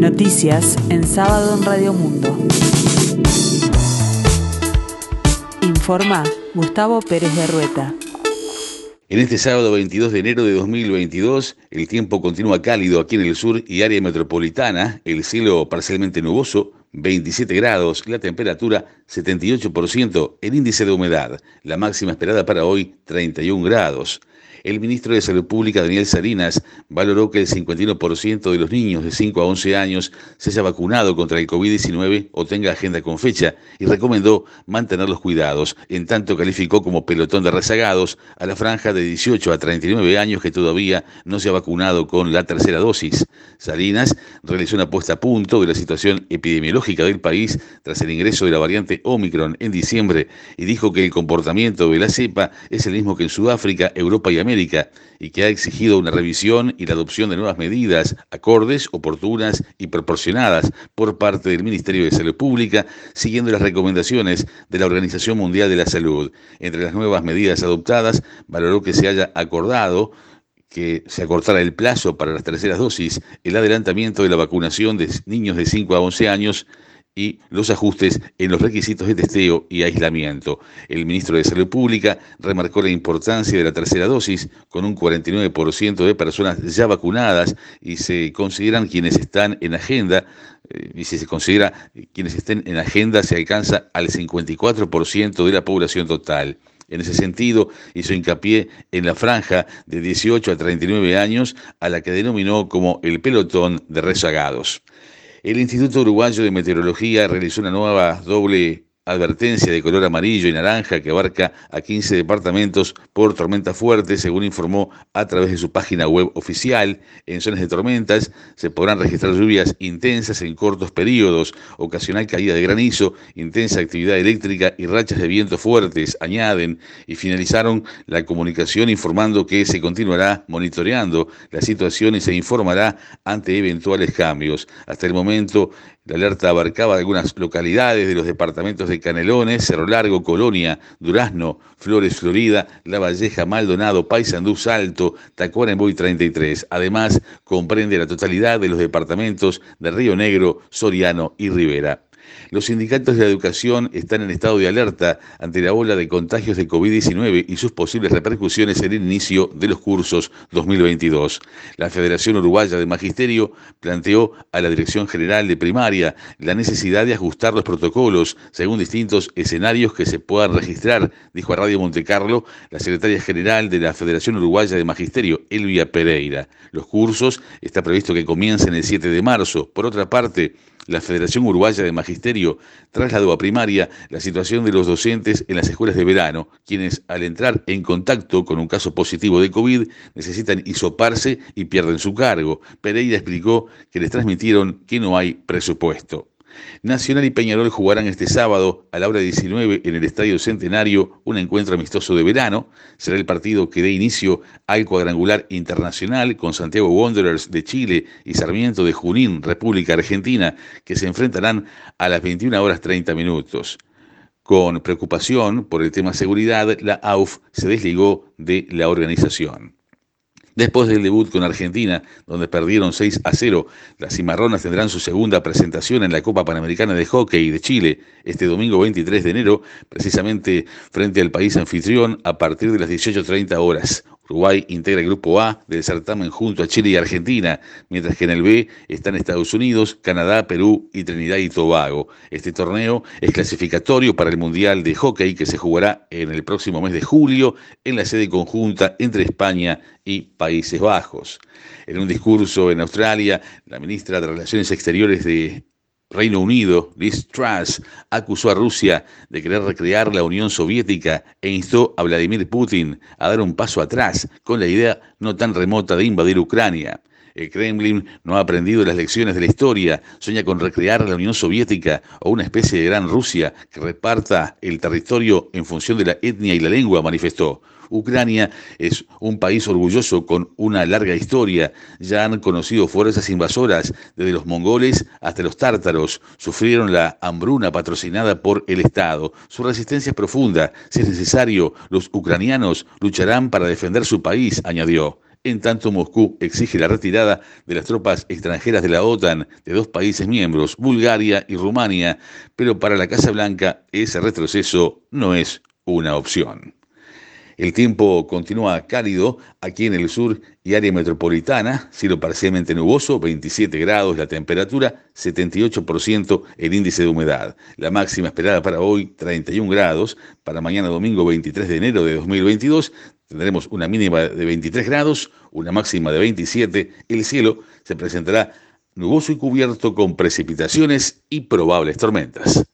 Noticias en sábado en Radio Mundo. Informa Gustavo Pérez de Rueta. En este sábado 22 de enero de 2022, el tiempo continúa cálido aquí en el sur y área metropolitana, el cielo parcialmente nuboso, 27 grados, la temperatura 78%, el índice de humedad, la máxima esperada para hoy 31 grados. El ministro de Salud Pública, Daniel Salinas, valoró que el 51% de los niños de 5 a 11 años se haya vacunado contra el COVID-19 o tenga agenda con fecha y recomendó mantener los cuidados. En tanto, calificó como pelotón de rezagados a la franja de 18 a 39 años que todavía no se ha vacunado con la tercera dosis. Salinas realizó una puesta a punto de la situación epidemiológica del país tras el ingreso de la variante Omicron en diciembre y dijo que el comportamiento de la cepa es el mismo que en Sudáfrica, Europa y América y que ha exigido una revisión y la adopción de nuevas medidas acordes, oportunas y proporcionadas por parte del Ministerio de Salud Pública, siguiendo las recomendaciones de la Organización Mundial de la Salud. Entre las nuevas medidas adoptadas, valoró que se haya acordado que se acortara el plazo para las terceras dosis, el adelantamiento de la vacunación de niños de 5 a 11 años y los ajustes en los requisitos de testeo y aislamiento. El ministro de Salud Pública remarcó la importancia de la tercera dosis con un 49% de personas ya vacunadas y se consideran quienes están en agenda eh, y si se considera quienes estén en agenda se alcanza al 54% de la población total. En ese sentido, hizo hincapié en la franja de 18 a 39 años a la que denominó como el pelotón de rezagados. El Instituto Uruguayo de Meteorología realizó una nueva doble advertencia de color amarillo y naranja que abarca a 15 departamentos por tormenta fuerte, según informó a través de su página web oficial. En zonas de tormentas se podrán registrar lluvias intensas en cortos periodos, ocasional caída de granizo, intensa actividad eléctrica y rachas de viento fuertes, añaden, y finalizaron la comunicación informando que se continuará monitoreando la situación y se informará ante eventuales cambios. Hasta el momento, la alerta abarcaba algunas localidades de los departamentos de Canelones, Cerro Largo, Colonia, Durazno, Flores, Florida, La Valleja, Maldonado, Paysandú, Salto, Tacuarembó y 33. Además, comprende la totalidad de los departamentos de Río Negro, Soriano y Rivera. Los sindicatos de la educación están en estado de alerta ante la ola de contagios de COVID-19 y sus posibles repercusiones en el inicio de los cursos 2022. La Federación Uruguaya de Magisterio planteó a la Dirección General de Primaria la necesidad de ajustar los protocolos según distintos escenarios que se puedan registrar, dijo a Radio Montecarlo la secretaria general de la Federación Uruguaya de Magisterio, Elvia Pereira. Los cursos está previsto que comiencen el 7 de marzo. Por otra parte, la Federación Uruguaya de Magisterio trasladó a primaria la situación de los docentes en las escuelas de verano, quienes al entrar en contacto con un caso positivo de COVID necesitan hisoparse y pierden su cargo. Pereira explicó que les transmitieron que no hay presupuesto. Nacional y Peñarol jugarán este sábado a la hora 19 en el Estadio Centenario un encuentro amistoso de verano. Será el partido que dé inicio al cuadrangular internacional con Santiago Wanderers de Chile y Sarmiento de Junín, República Argentina, que se enfrentarán a las 21 horas 30 minutos. Con preocupación por el tema seguridad, la AUF se desligó de la organización. Después del debut con Argentina, donde perdieron 6 a 0, las cimarronas tendrán su segunda presentación en la Copa Panamericana de Hockey de Chile este domingo 23 de enero, precisamente frente al país anfitrión a partir de las 18.30 horas. Uruguay integra el grupo A del certamen junto a Chile y Argentina, mientras que en el B están Estados Unidos, Canadá, Perú y Trinidad y Tobago. Este torneo es clasificatorio para el Mundial de Hockey que se jugará en el próximo mes de julio en la sede conjunta entre España y Países Bajos. En un discurso en Australia, la ministra de Relaciones Exteriores de Reino Unido, Liz Truss, acusó a Rusia de querer recrear la Unión Soviética e instó a Vladimir Putin a dar un paso atrás con la idea no tan remota de invadir Ucrania. El Kremlin no ha aprendido las lecciones de la historia, sueña con recrear la Unión Soviética o una especie de gran Rusia que reparta el territorio en función de la etnia y la lengua, manifestó. Ucrania es un país orgulloso con una larga historia. Ya han conocido fuerzas invasoras desde los mongoles hasta los tártaros. Sufrieron la hambruna patrocinada por el Estado. Su resistencia es profunda. Si es necesario, los ucranianos lucharán para defender su país, añadió. En tanto, Moscú exige la retirada de las tropas extranjeras de la OTAN de dos países miembros, Bulgaria y Rumania, pero para la Casa Blanca ese retroceso no es una opción. El tiempo continúa cálido aquí en el sur y área metropolitana, cielo parcialmente nuboso, 27 grados la temperatura, 78% el índice de humedad. La máxima esperada para hoy, 31 grados. Para mañana domingo 23 de enero de 2022 tendremos una mínima de 23 grados, una máxima de 27. El cielo se presentará nuboso y cubierto con precipitaciones y probables tormentas.